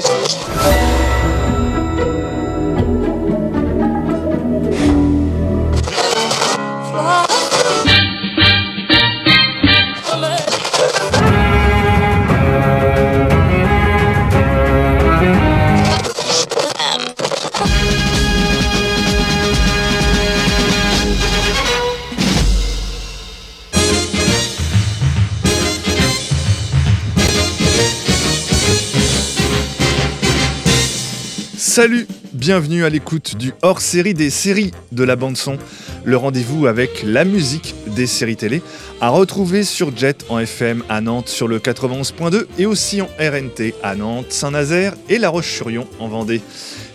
valores. Salut, bienvenue à l'écoute du hors-série des séries de la bande-son, le rendez-vous avec la musique des séries télé, à retrouver sur Jet en FM à Nantes sur le 91.2 et aussi en RNT à Nantes, Saint-Nazaire et La Roche-sur-Yon en Vendée.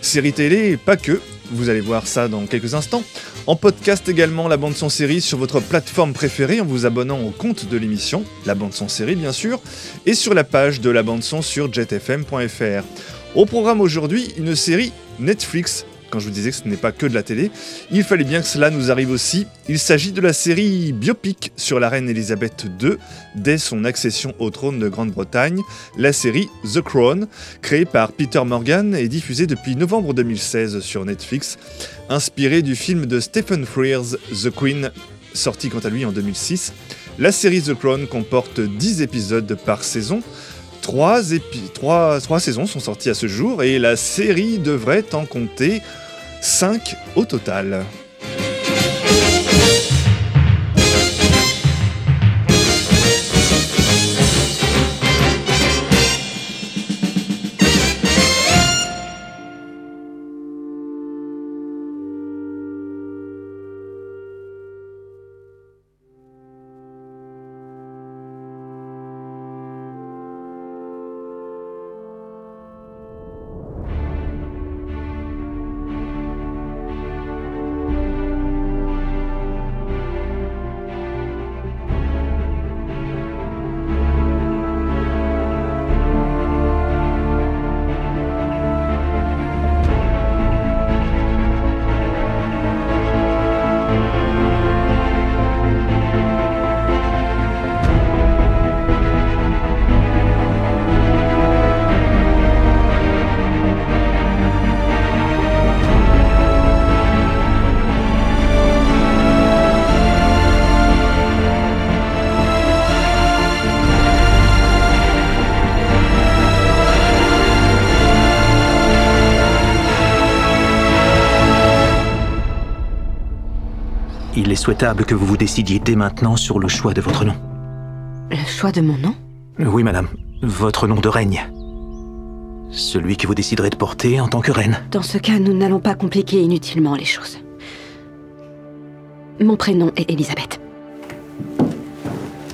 Séries télé, pas que, vous allez voir ça dans quelques instants. En podcast également la bande son série sur votre plateforme préférée en vous abonnant au compte de l'émission, la bande son série bien sûr, et sur la page de la bande son sur jetfm.fr. Au programme aujourd'hui, une série Netflix. Quand je vous disais que ce n'est pas que de la télé, il fallait bien que cela nous arrive aussi. Il s'agit de la série biopic sur la reine Elisabeth II dès son accession au trône de Grande-Bretagne, la série The Crown, créée par Peter Morgan et diffusée depuis novembre 2016 sur Netflix, inspirée du film de Stephen Frears The Queen, sorti quant à lui en 2006. La série The Crown comporte 10 épisodes par saison, Trois, trois, saisons sont sorties à ce jour et la série devrait en compter 5 au total. Souhaitable que vous vous décidiez dès maintenant sur le choix de votre nom. Le choix de mon nom? Oui, madame. Votre nom de règne. Celui que vous déciderez de porter en tant que reine. Dans ce cas, nous n'allons pas compliquer inutilement les choses. Mon prénom est Elisabeth.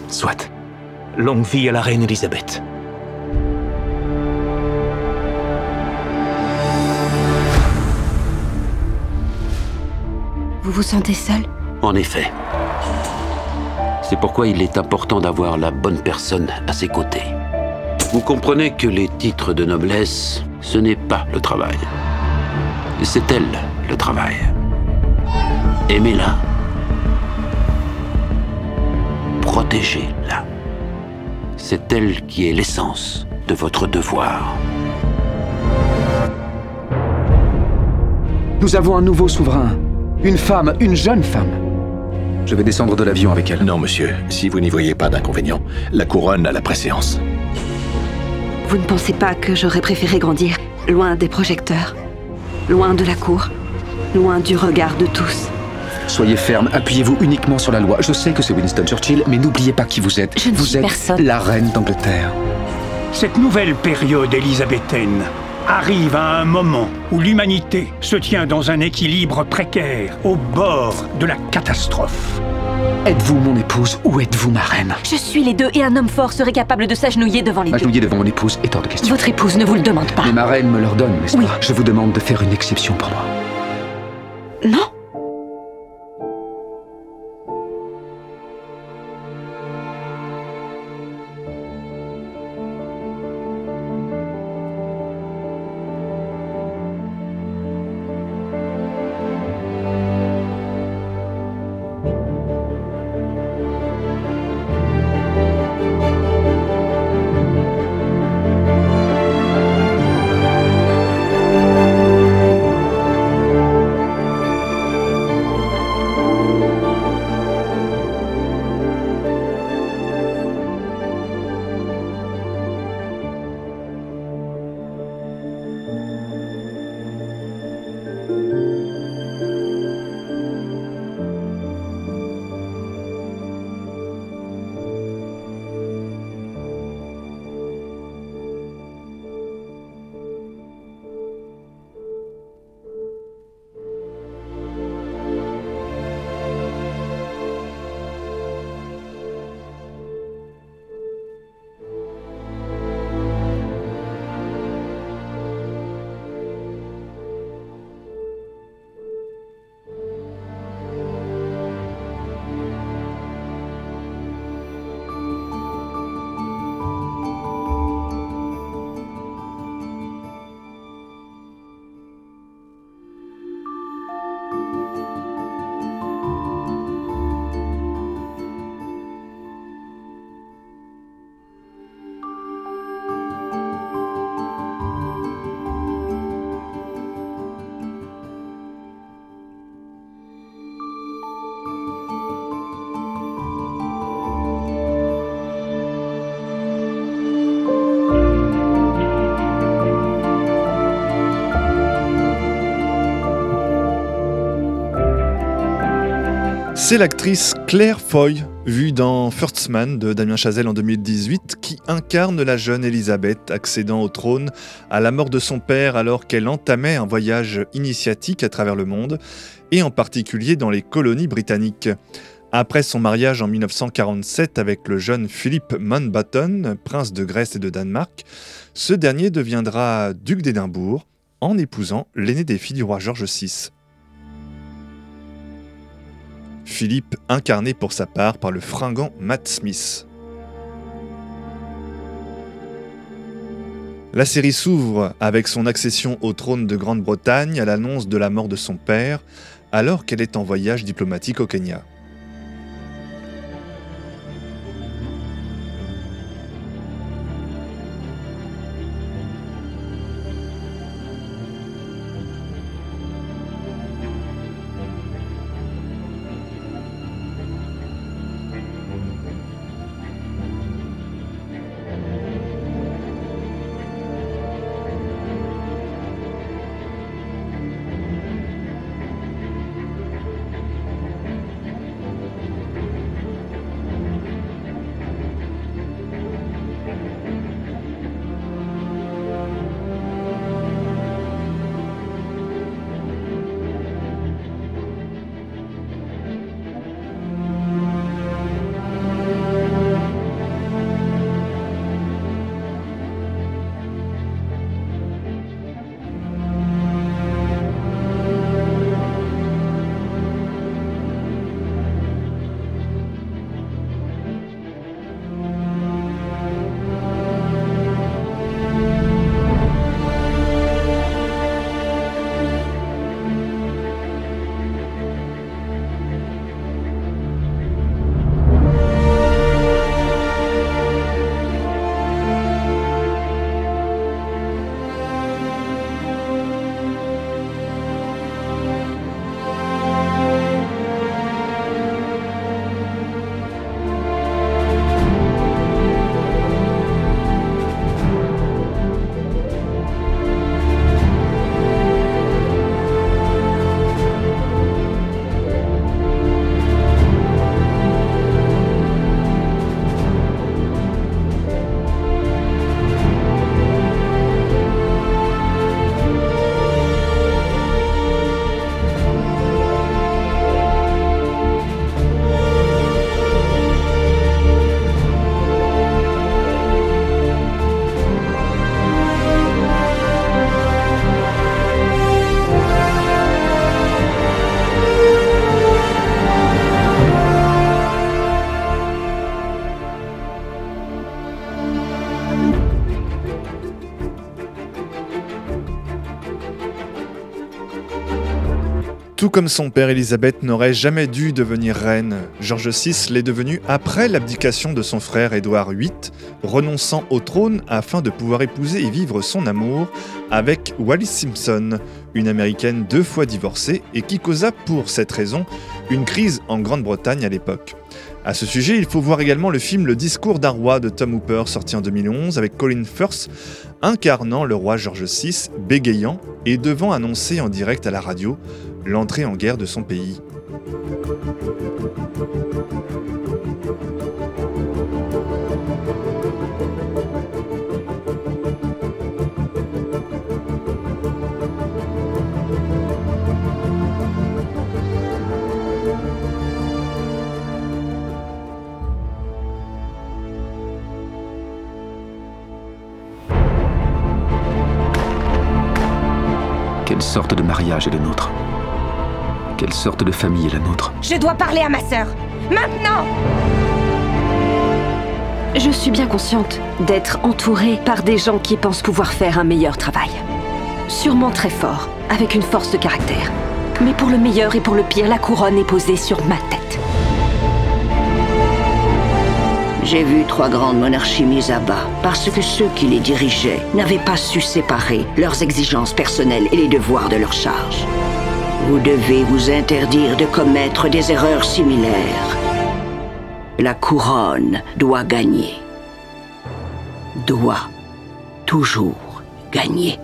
Soit. Longue vie à la reine Elisabeth. Vous vous sentez seul en effet. C'est pourquoi il est important d'avoir la bonne personne à ses côtés. Vous comprenez que les titres de noblesse, ce n'est pas le travail. C'est elle, le travail. Aimez-la. Protégez-la. C'est elle qui est l'essence de votre devoir. Nous avons un nouveau souverain. Une femme, une jeune femme. Je vais descendre de l'avion avec elle. Non, monsieur. Si vous n'y voyez pas d'inconvénient, la couronne a la préséance. Vous ne pensez pas que j'aurais préféré grandir loin des projecteurs, loin de la cour, loin du regard de tous Soyez ferme, appuyez-vous uniquement sur la loi. Je sais que c'est Winston Churchill, mais n'oubliez pas qui vous êtes. Je ne vous suis êtes personne. la reine d'Angleterre. Cette nouvelle période élisabéthaine arrive à un moment où l'humanité se tient dans un équilibre précaire, au bord de la catastrophe. Êtes-vous mon épouse ou êtes-vous ma reine Je suis les deux et un homme fort serait capable de s'agenouiller devant les deux. Agenouiller devant mon épouse est hors de question. Votre épouse ne vous le demande pas. Mais ma reine me l'ordonne, n'est-ce Oui. pas? Je vous demande de faire une exception pour moi. Non C'est l'actrice Claire Foy, vue dans First Man de Damien Chazelle en 2018, qui incarne la jeune Elisabeth accédant au trône à la mort de son père alors qu'elle entamait un voyage initiatique à travers le monde, et en particulier dans les colonies britanniques. Après son mariage en 1947 avec le jeune Philippe Mountbatten, prince de Grèce et de Danemark, ce dernier deviendra duc d'Édimbourg en épousant l'aîné des filles du roi George VI. Philippe incarné pour sa part par le fringant Matt Smith. La série s'ouvre avec son accession au trône de Grande-Bretagne à l'annonce de la mort de son père, alors qu'elle est en voyage diplomatique au Kenya. Comme son père, Elisabeth n'aurait jamais dû devenir reine. George VI l'est devenu après l'abdication de son frère Édouard VIII, renonçant au trône afin de pouvoir épouser et vivre son amour avec Wallis Simpson, une américaine deux fois divorcée et qui causa pour cette raison une crise en Grande-Bretagne à l'époque. À ce sujet, il faut voir également le film Le discours d'un roi de Tom Hooper sorti en 2011 avec Colin Firth incarnant le roi George VI, bégayant et devant annoncer en direct à la radio l'entrée en guerre de son pays. Quelle sorte de mariage est le nôtre? Quelle sorte de famille est la nôtre Je dois parler à ma sœur. Maintenant Je suis bien consciente d'être entourée par des gens qui pensent pouvoir faire un meilleur travail. Sûrement très fort, avec une force de caractère. Mais pour le meilleur et pour le pire, la couronne est posée sur ma tête. J'ai vu trois grandes monarchies mises à bas parce que ceux qui les dirigeaient n'avaient pas su séparer leurs exigences personnelles et les devoirs de leur charge. Vous devez vous interdire de commettre des erreurs similaires. La couronne doit gagner. Doit toujours gagner.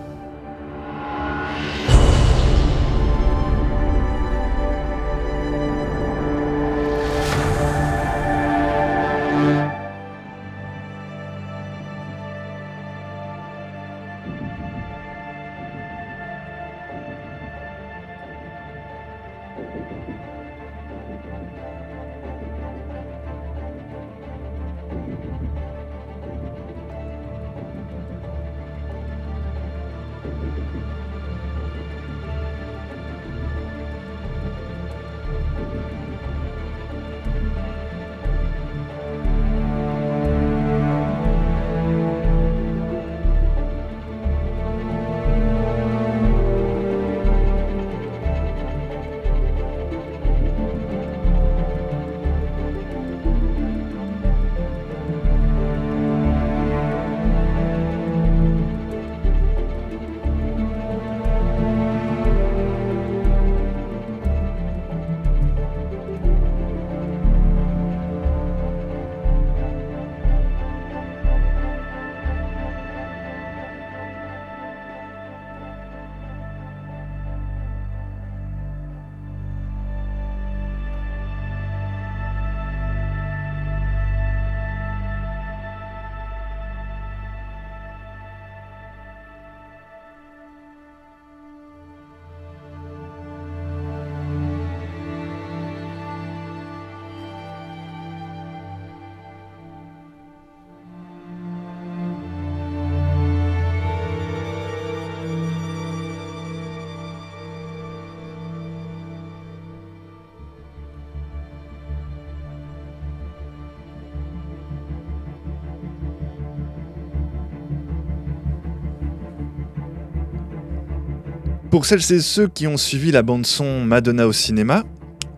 Pour celles et ceux qui ont suivi la bande-son Madonna au cinéma,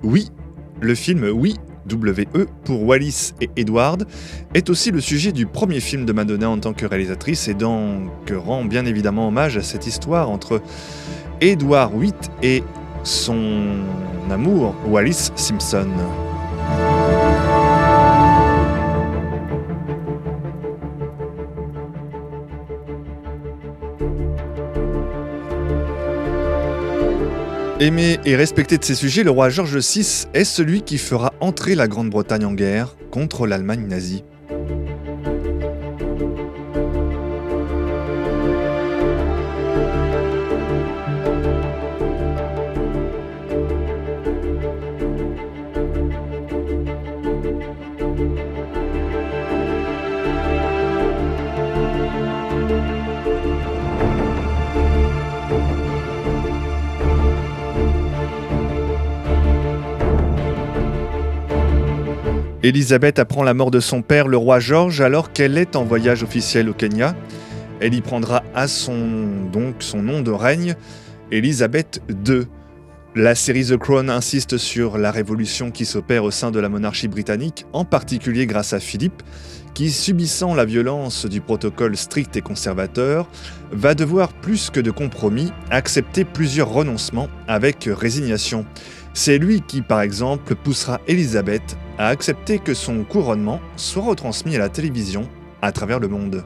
oui, le film Oui, WE pour Wallis et Edward est aussi le sujet du premier film de Madonna en tant que réalisatrice et donc rend bien évidemment hommage à cette histoire entre Edward VIII et son amour Wallis Simpson. Aimé et respecté de ses sujets, le roi George VI est celui qui fera entrer la Grande-Bretagne en guerre contre l'Allemagne nazie. Élisabeth apprend la mort de son père, le roi George, alors qu'elle est en voyage officiel au Kenya. Elle y prendra à son, donc, son nom de règne, Élisabeth II. La série The Crown insiste sur la révolution qui s'opère au sein de la monarchie britannique, en particulier grâce à Philippe, qui, subissant la violence du protocole strict et conservateur, va devoir, plus que de compromis, accepter plusieurs renoncements avec résignation. C'est lui qui, par exemple, poussera Élisabeth à accepter que son couronnement soit retransmis à la télévision à travers le monde.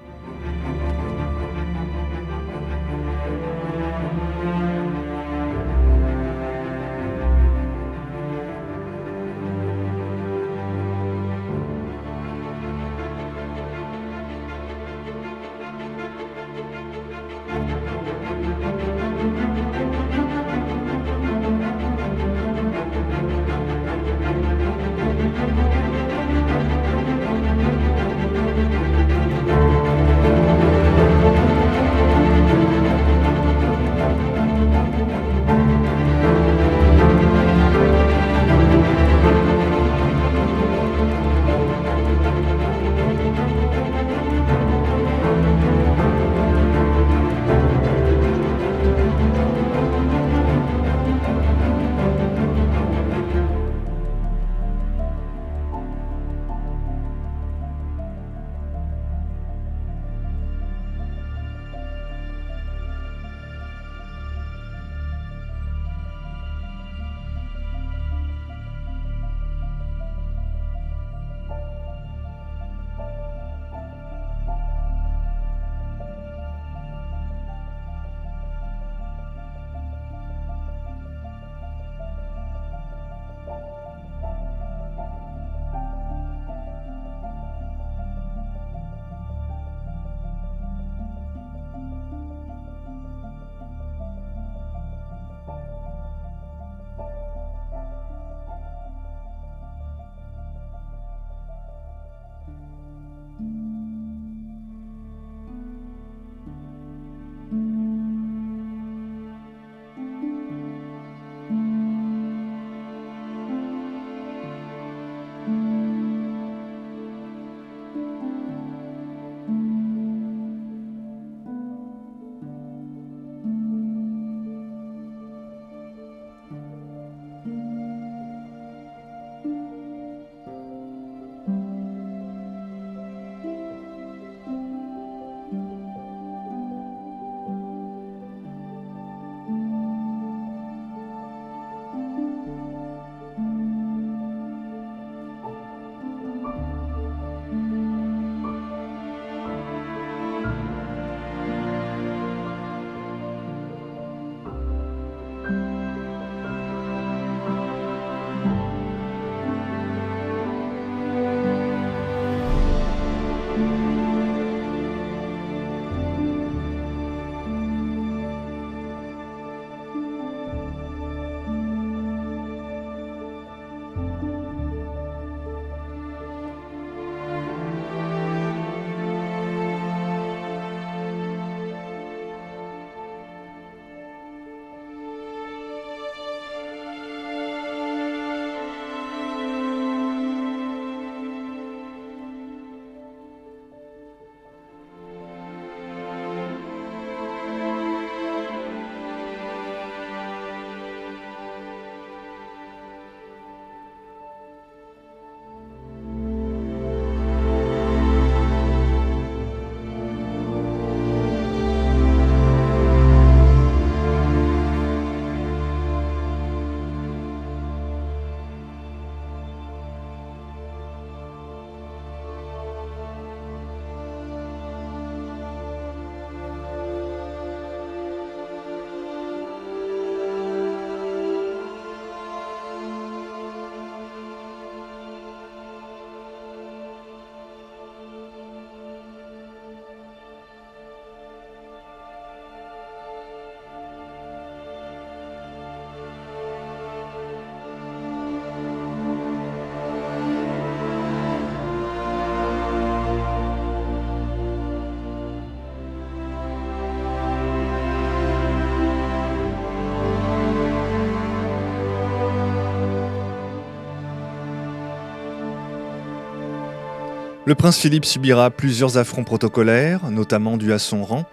Le prince Philippe subira plusieurs affronts protocolaires, notamment dus à son rang.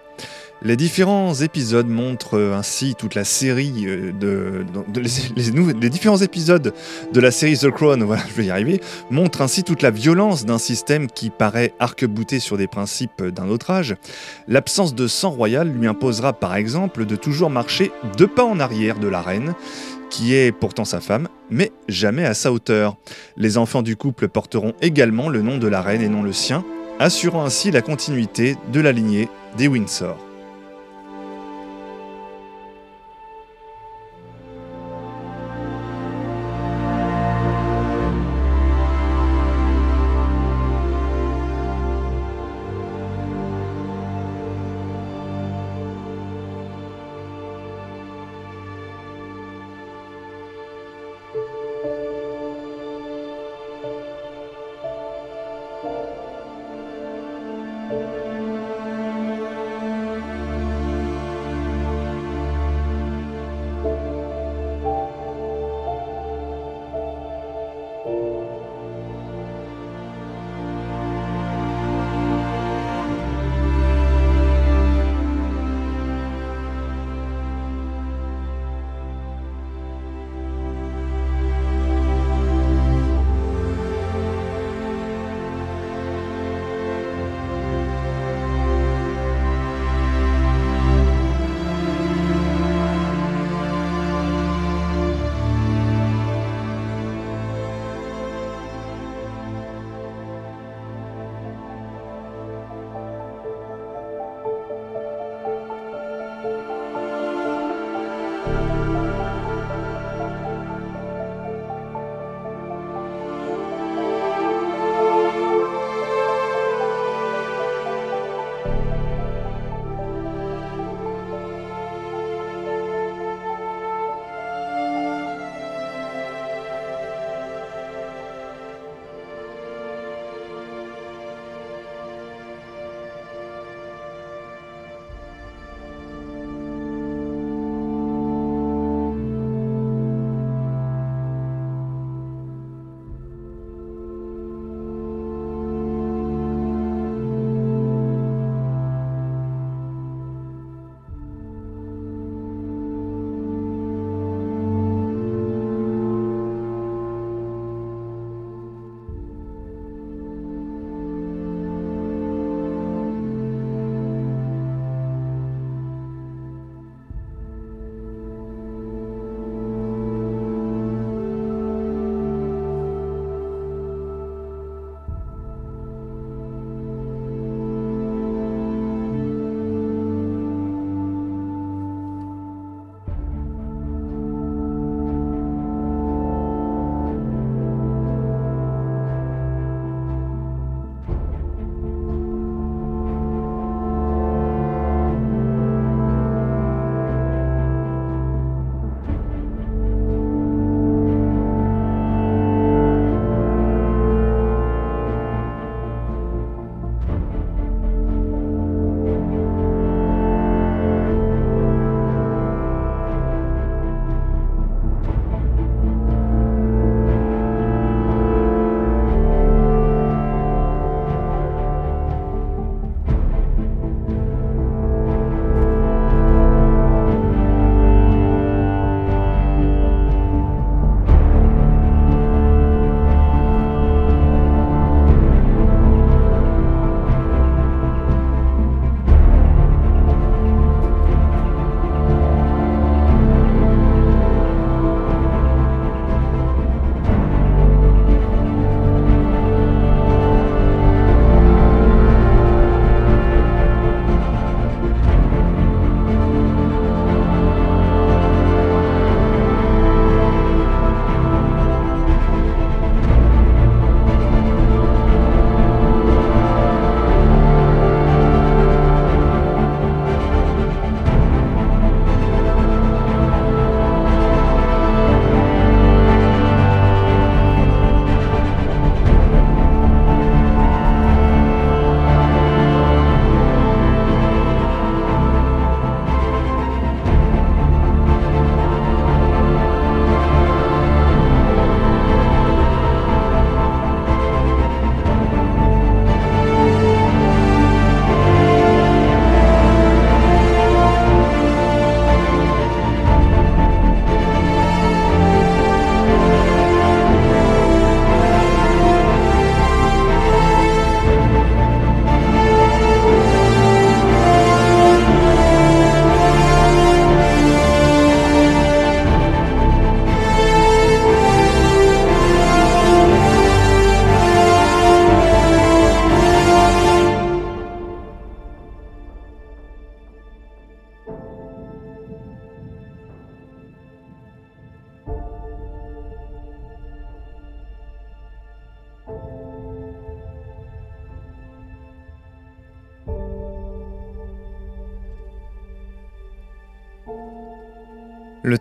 Les différents épisodes montrent ainsi toute la série euh, de, les différents épisodes de la série The Crown, voilà, je vais y arriver, montrent ainsi toute la violence d'un système qui paraît arc-bouté sur des principes d'un autre âge. L'absence de sang royal lui imposera par exemple de toujours marcher deux pas en arrière de la reine, qui est pourtant sa femme, mais jamais à sa hauteur. Les enfants du couple porteront également le nom de la reine et non le sien, assurant ainsi la continuité de la lignée des Windsor.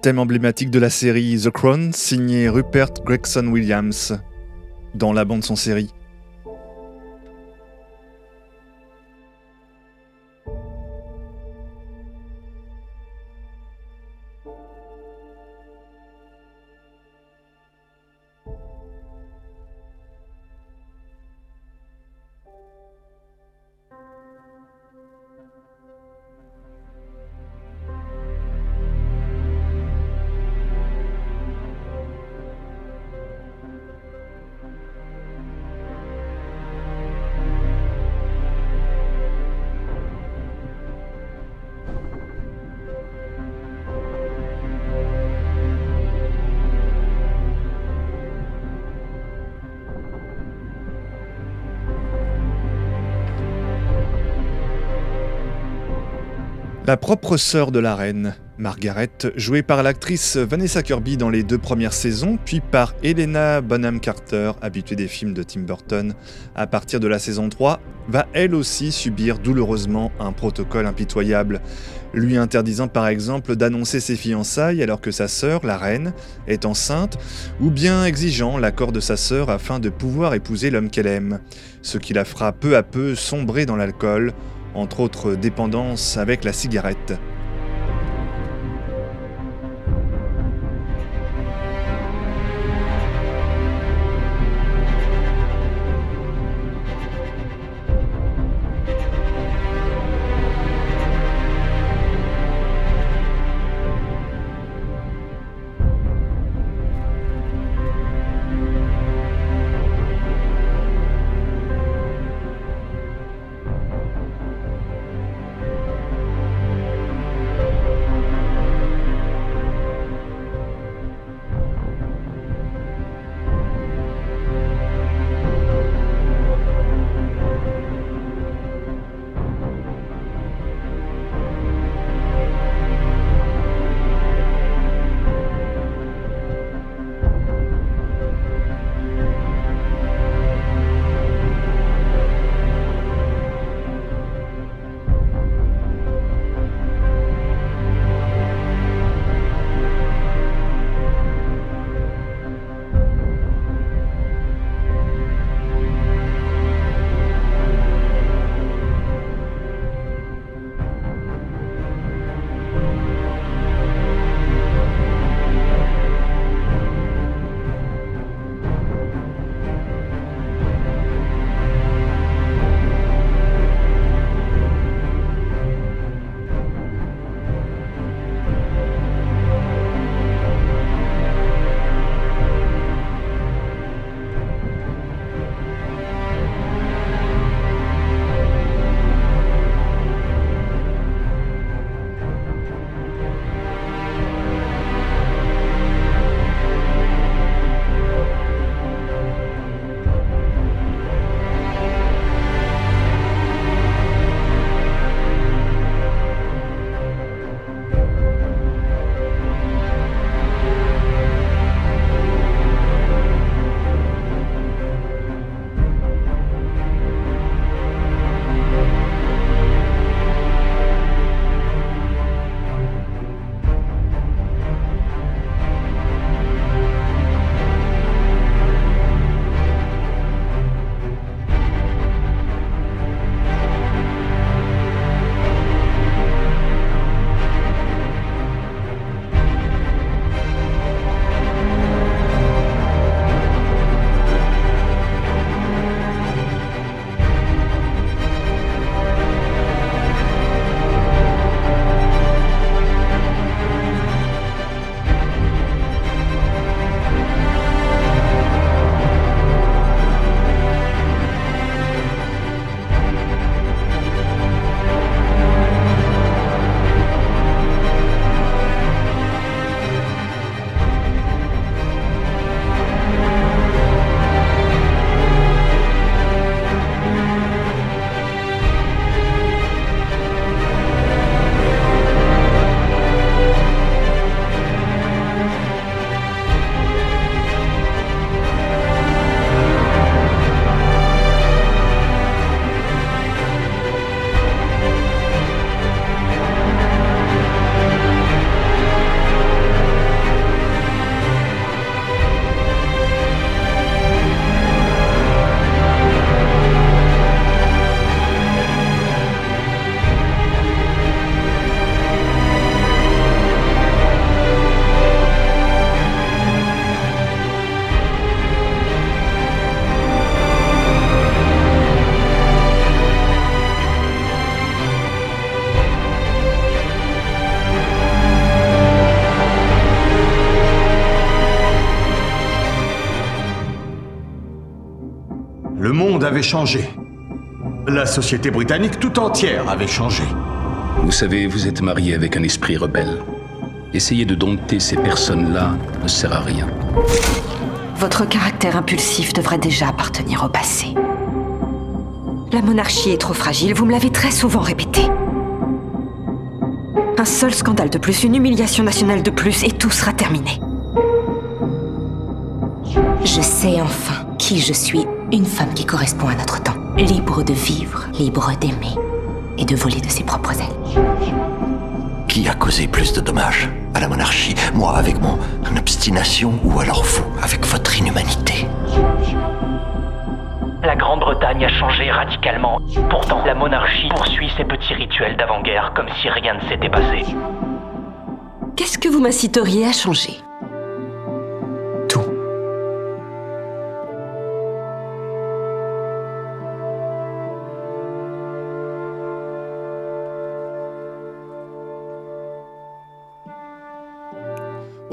thème emblématique de la série The Crown, signé Rupert Gregson Williams, dans la bande son série. La propre sœur de la reine, Margaret, jouée par l'actrice Vanessa Kirby dans les deux premières saisons, puis par Helena Bonham Carter, habituée des films de Tim Burton, à partir de la saison 3, va elle aussi subir douloureusement un protocole impitoyable, lui interdisant par exemple d'annoncer ses fiançailles alors que sa sœur, la reine, est enceinte, ou bien exigeant l'accord de sa sœur afin de pouvoir épouser l'homme qu'elle aime, ce qui la fera peu à peu sombrer dans l'alcool, entre autres dépendances avec la cigarette. Avait changé. La société britannique tout entière avait changé. Vous savez, vous êtes marié avec un esprit rebelle. Essayer de dompter ces personnes-là ne sert à rien. Votre caractère impulsif devrait déjà appartenir au passé. La monarchie est trop fragile, vous me l'avez très souvent répété. Un seul scandale de plus, une humiliation nationale de plus, et tout sera terminé. Je sais enfin qui je suis, une femme qui correspond à notre temps, libre de vivre, libre d'aimer et de voler de ses propres ailes. Qui a causé plus de dommages à la monarchie Moi avec mon obstination ou alors vous avec votre inhumanité? La Grande-Bretagne a changé radicalement. Pourtant, la monarchie poursuit ses petits rituels d'avant-guerre comme si rien ne s'était passé. Qu'est-ce que vous m'inciteriez à changer?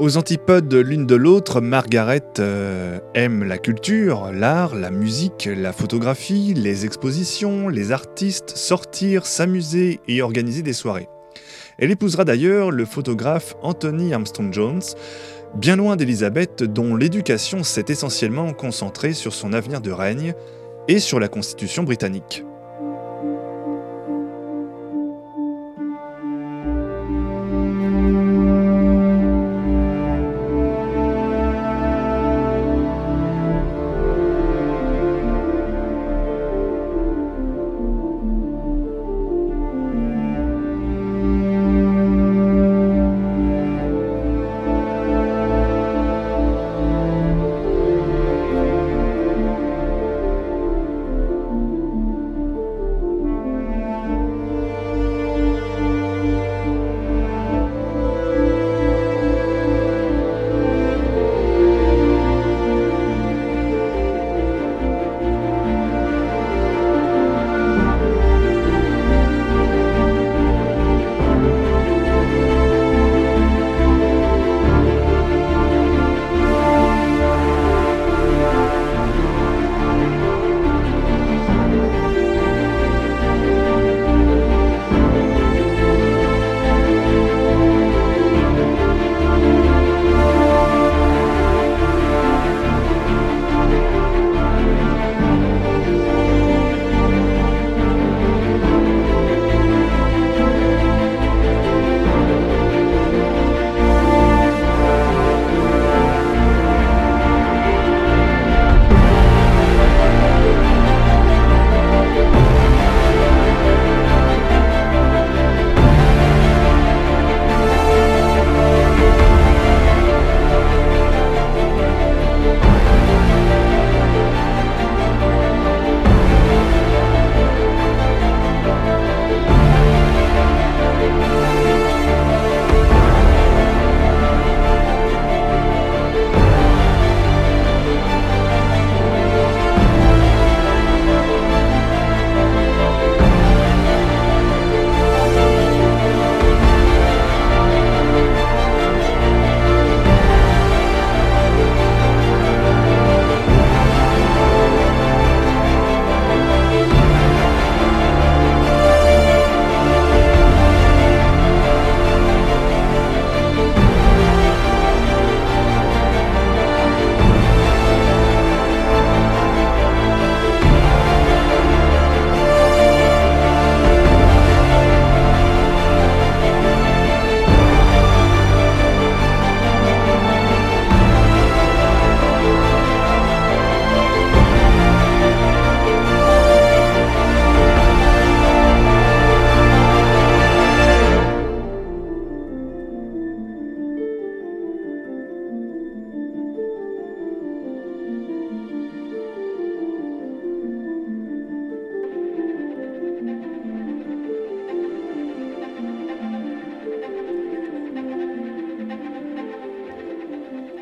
Aux antipodes de l'une de l'autre, Margaret euh, aime la culture, l'art, la musique, la photographie, les expositions, les artistes, sortir, s'amuser et organiser des soirées. Elle épousera d'ailleurs le photographe Anthony Armstrong Jones, bien loin d'Elisabeth dont l'éducation s'est essentiellement concentrée sur son avenir de règne et sur la constitution britannique.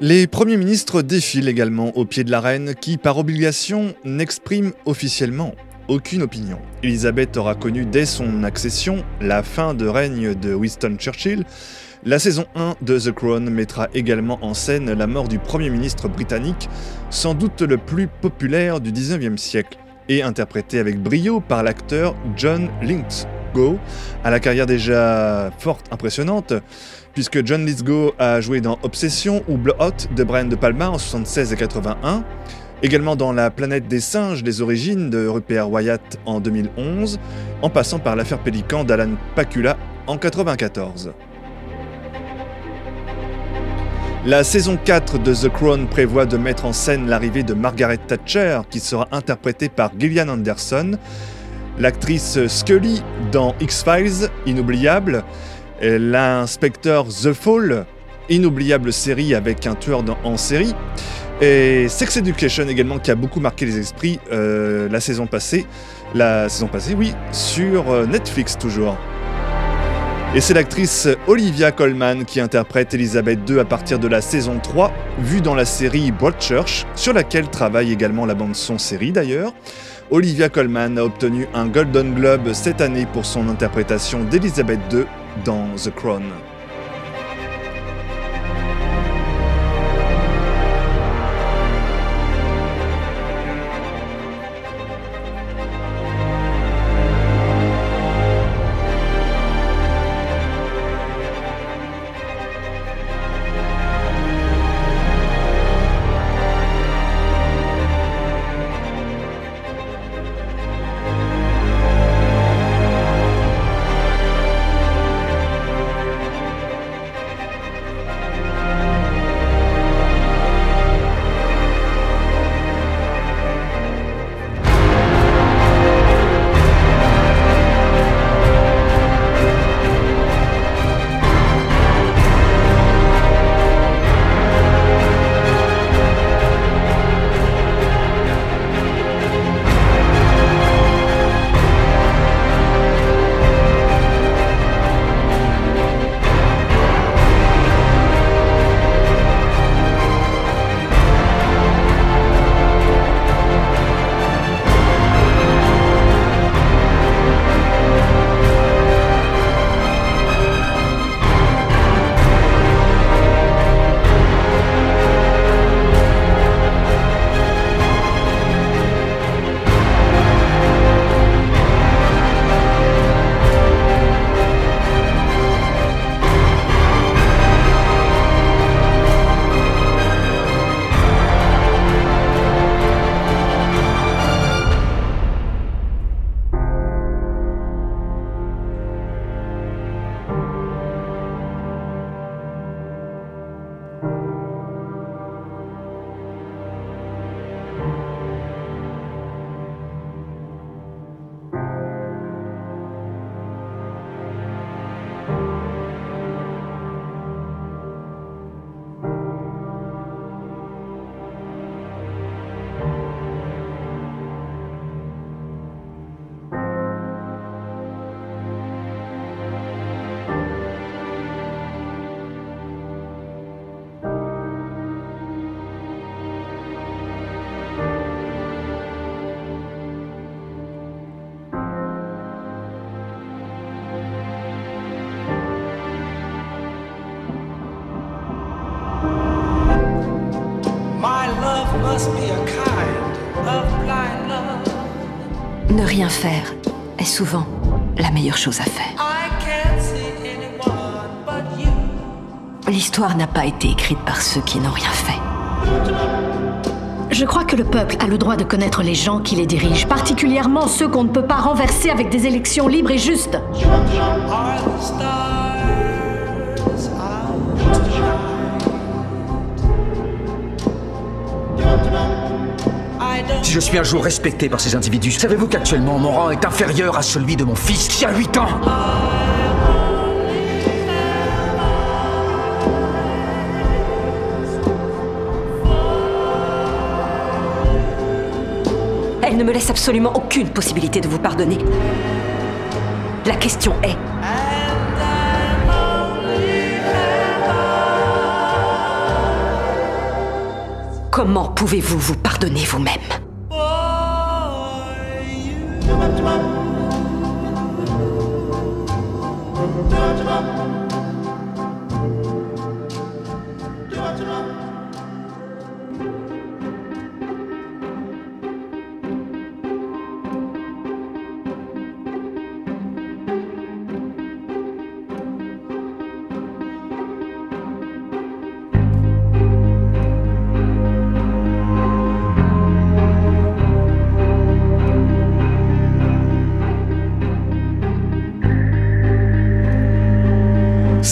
Les premiers ministres défilent également au pied de la reine qui, par obligation, n'exprime officiellement aucune opinion. Elisabeth aura connu dès son accession la fin de règne de Winston Churchill. La saison 1 de The Crown mettra également en scène la mort du Premier ministre britannique, sans doute le plus populaire du 19e siècle. et interprétée avec brio par l'acteur John Lithgow, à la carrière déjà forte, impressionnante, puisque John Lithgow a joué dans Obsession ou Blood de Brian De Palma en 76 et 81, également dans La planète des singes, les origines de Rupert Wyatt en 2011, en passant par l'affaire Pélican d'Alan Pakula en 94. La saison 4 de The Crown prévoit de mettre en scène l'arrivée de Margaret Thatcher, qui sera interprétée par Gillian Anderson, l'actrice Scully dans X-Files, inoubliable, l'inspecteur The Fall, inoubliable série avec un tueur en série, et Sex Education également, qui a beaucoup marqué les esprits euh, la saison passée, la saison passée, oui, sur euh, Netflix toujours. Et c'est l'actrice Olivia Colman qui interprète Elizabeth II à partir de la saison 3, vue dans la série Broadchurch, sur laquelle travaille également la bande-son série d'ailleurs. Olivia Colman a obtenu un Golden Globe cette année pour son interprétation d'Elizabeth II dans The Crown. Rien faire est souvent la meilleure chose à faire. L'histoire n'a pas été écrite par ceux qui n'ont rien fait. Je crois que le peuple a le droit de connaître les gens qui les dirigent, particulièrement ceux qu'on ne peut pas renverser avec des élections libres et justes. Si je suis un jour respecté par ces individus, savez-vous qu'actuellement mon rang est inférieur à celui de mon fils qui a 8 ans? Elle ne me laisse absolument aucune possibilité de vous pardonner. La question est... Comment pouvez-vous vous pardonner vous-même?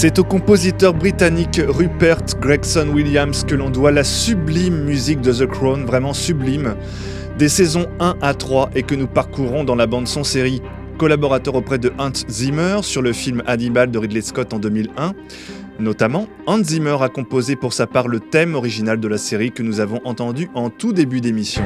C'est au compositeur britannique Rupert Gregson Williams que l'on doit la sublime musique de The Crown, vraiment sublime, des saisons 1 à 3 et que nous parcourons dans la bande-son série. Collaborateur auprès de Hans Zimmer sur le film Hannibal de Ridley Scott en 2001. Notamment, Hans Zimmer a composé pour sa part le thème original de la série que nous avons entendu en tout début d'émission.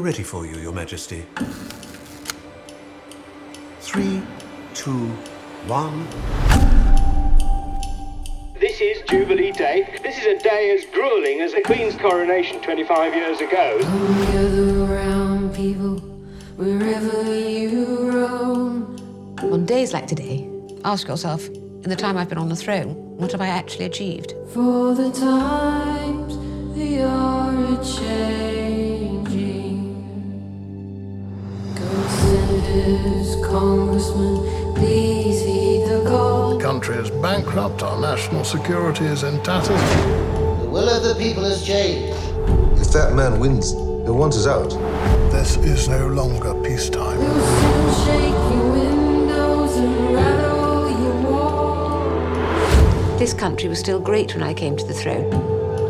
Ready for you, Your Majesty. Three, two, one. This is Jubilee Day. This is a day as grueling as the Queen's coronation 25 years ago. Gather around, people, wherever you roam. On days like today, ask yourself, in the time I've been on the throne, what have I actually achieved? For the times they are a changing. Senators, congressmen, please heed the call. The country is bankrupt, our national security is in tatters. The will of the people has changed. If that man wins, he'll want us out. This is no longer peacetime. Shake your windows and rattle your walls. This country was still great when I came to the throne.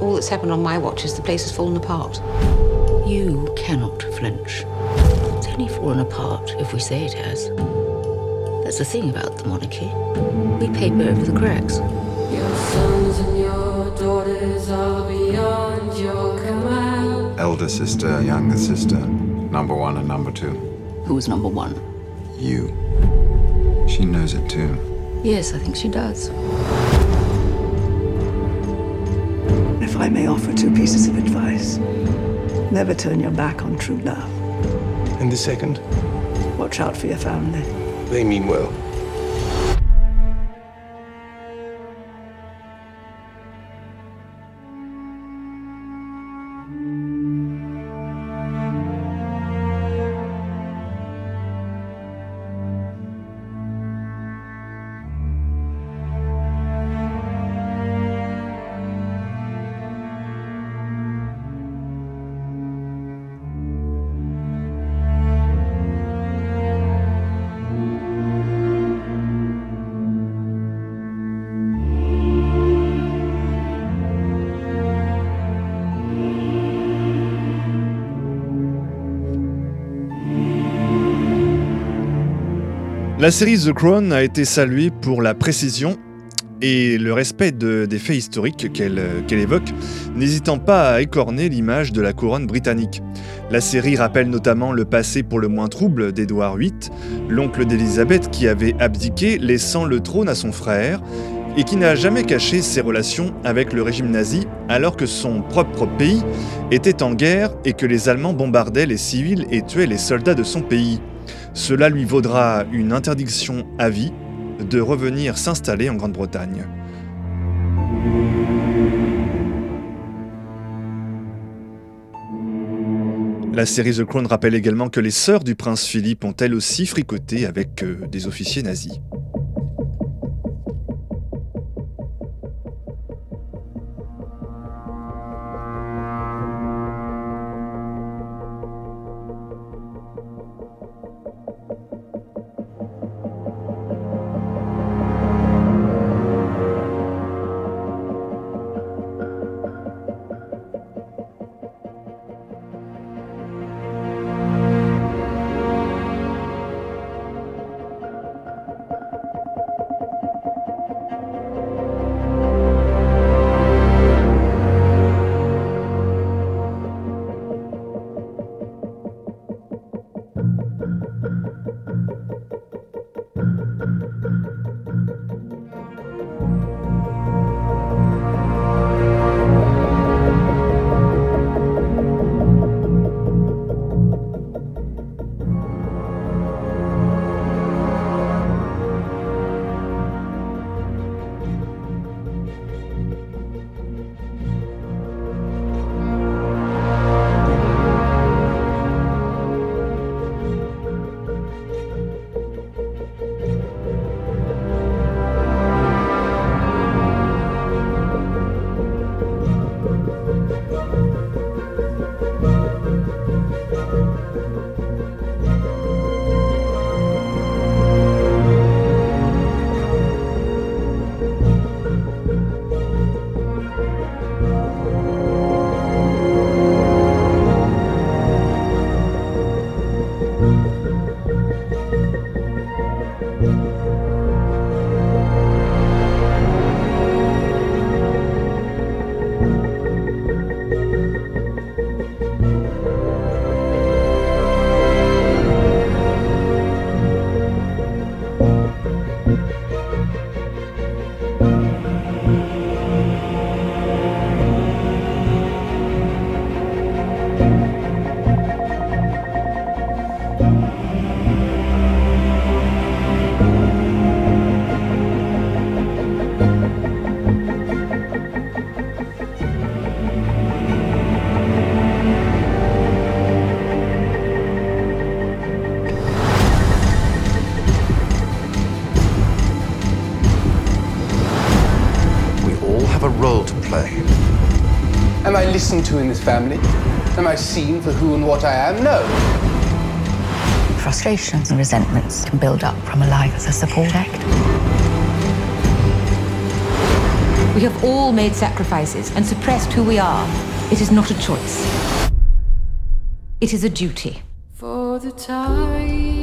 All that's happened on my watch is the place has fallen apart. You cannot flinch. It's only fallen apart if we say it has. That's the thing about the monarchy. We paper over the cracks. Your sons and your daughters are beyond your command. Elder sister, younger sister, number one and number two. Who's number one? You. She knows it too. Yes, I think she does. If I may offer two pieces of advice, never turn your back on true love. And the second? Watch out for your family. They mean well. La série The Crown a été saluée pour la précision et le respect de- des faits historiques qu'elle qu'elle évoque, n'hésitant pas à écorner l'image de la couronne britannique. La série rappelle notamment le passé pour le moins trouble d'Édouard VIII, l'oncle d'Élisabeth qui avait abdiqué, laissant le trône à son frère, et qui n'a jamais caché ses relations avec le régime nazi alors que son propre pays était en guerre et que les Allemands bombardaient les civils et tuaient les soldats de son pays. Cela lui vaudra une interdiction à vie de revenir s'installer en Grande-Bretagne. La série The Crown rappelle également que les sœurs du prince Philippe ont elles aussi fricoté avec euh, des officiers nazis. Have a role to play. Am I listened to in this family? Am I seen for who and what I am? No. Frustrations and resentments can build up from a life as a support act. We have all made sacrifices and suppressed who we are. It is not a choice. It is a duty. For the times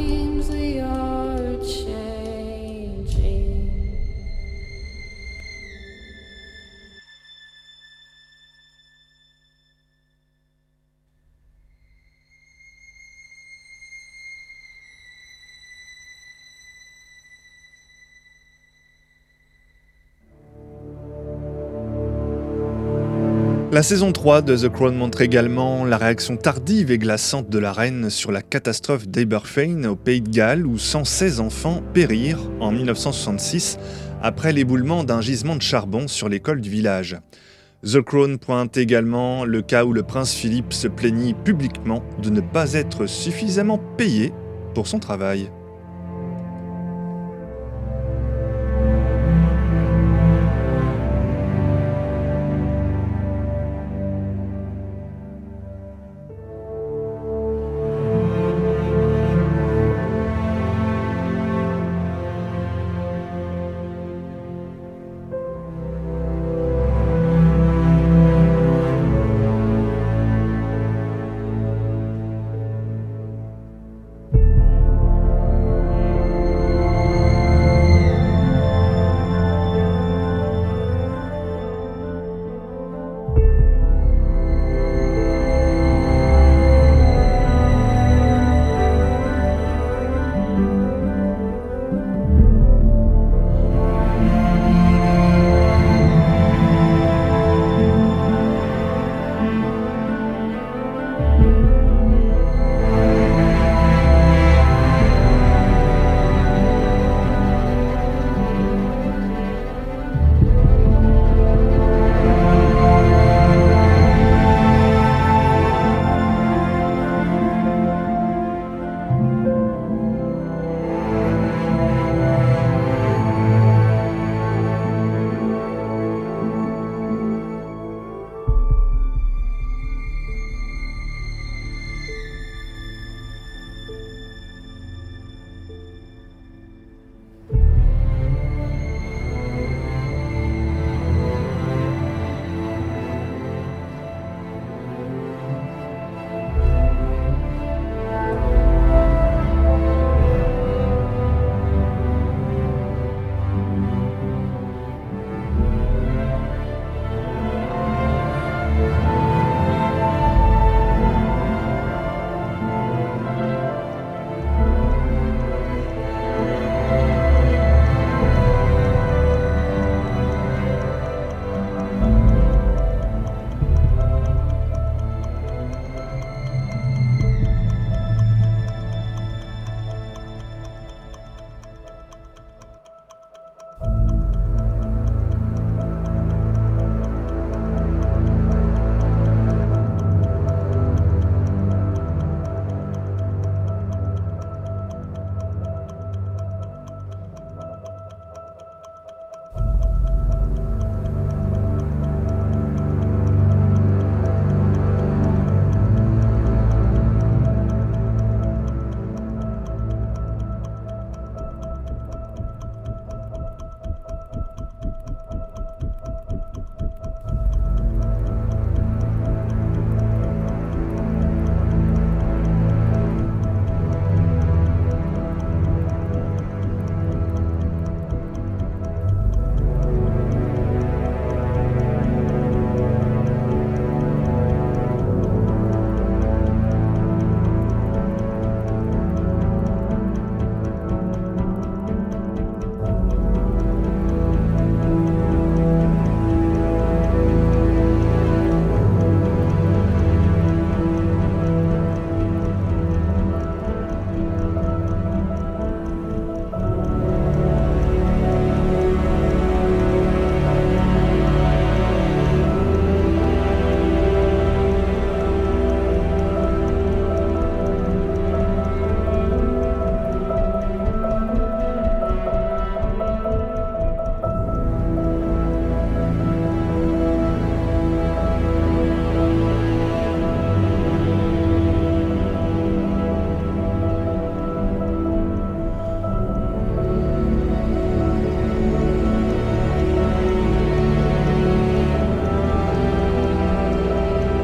La saison 3 de The Crown montre également la réaction tardive et glaçante de la reine sur la catastrophe d'Aberfane au Pays de Galles où 116 enfants périrent en 1966 après l'éboulement d'un gisement de charbon sur l'école du village. The Crown pointe également le cas où le prince Philippe se plaignit publiquement de ne pas être suffisamment payé pour son travail.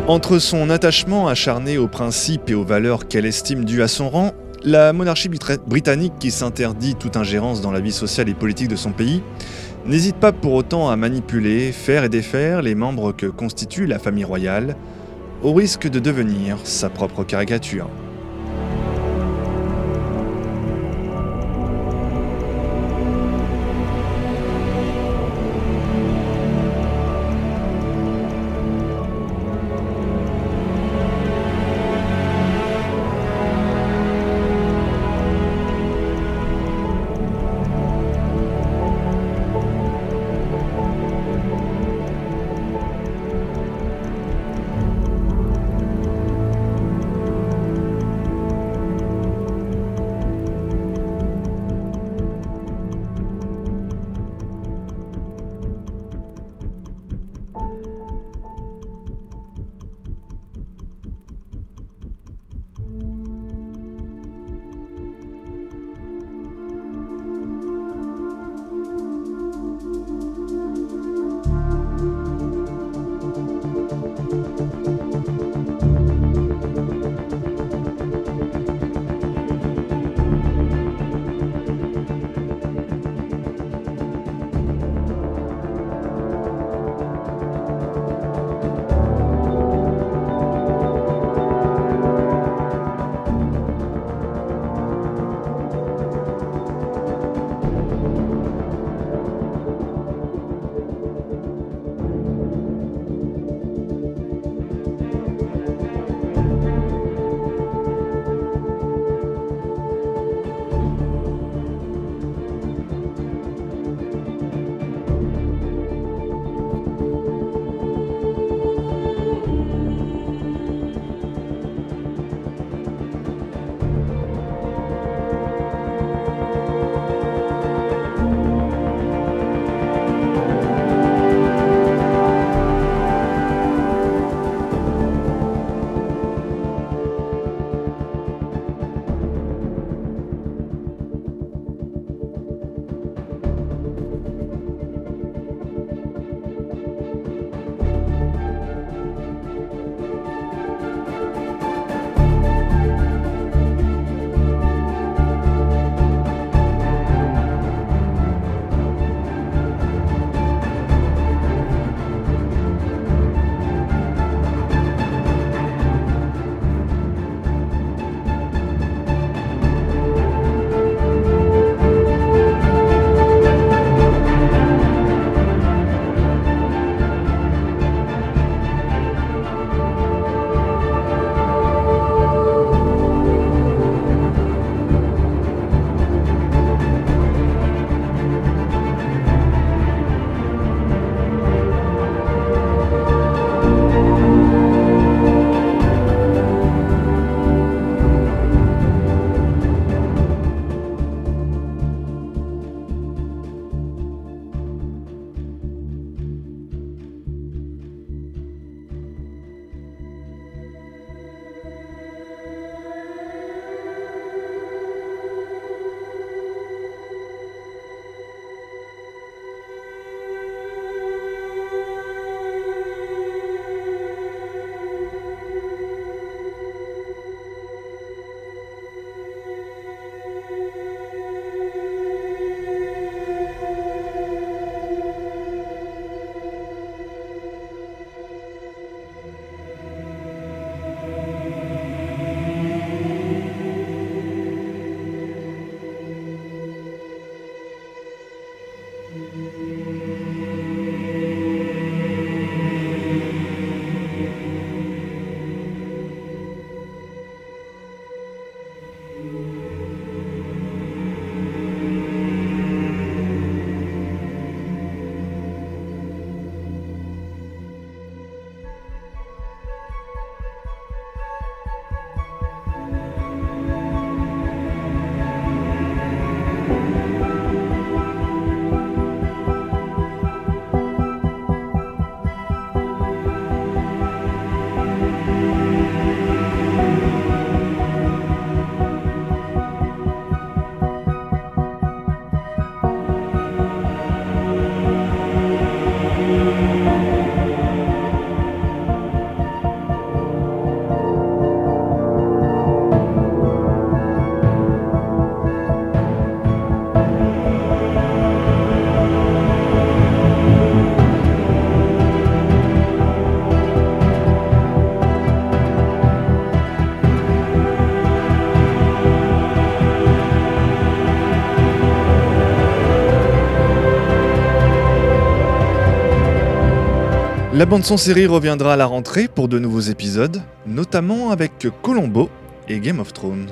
Entre son attachement acharné aux principes et aux valeurs qu'elle estime dues à son rang, la monarchie brita- britannique qui s'interdit toute ingérence dans la vie sociale et politique de son pays, n'hésite pas pour autant à manipuler, faire et défaire les membres que constitue la famille royale, au risque de devenir sa propre caricature. La bande-son série reviendra à la rentrée pour de nouveaux épisodes, notamment avec Colombo et Game of Thrones.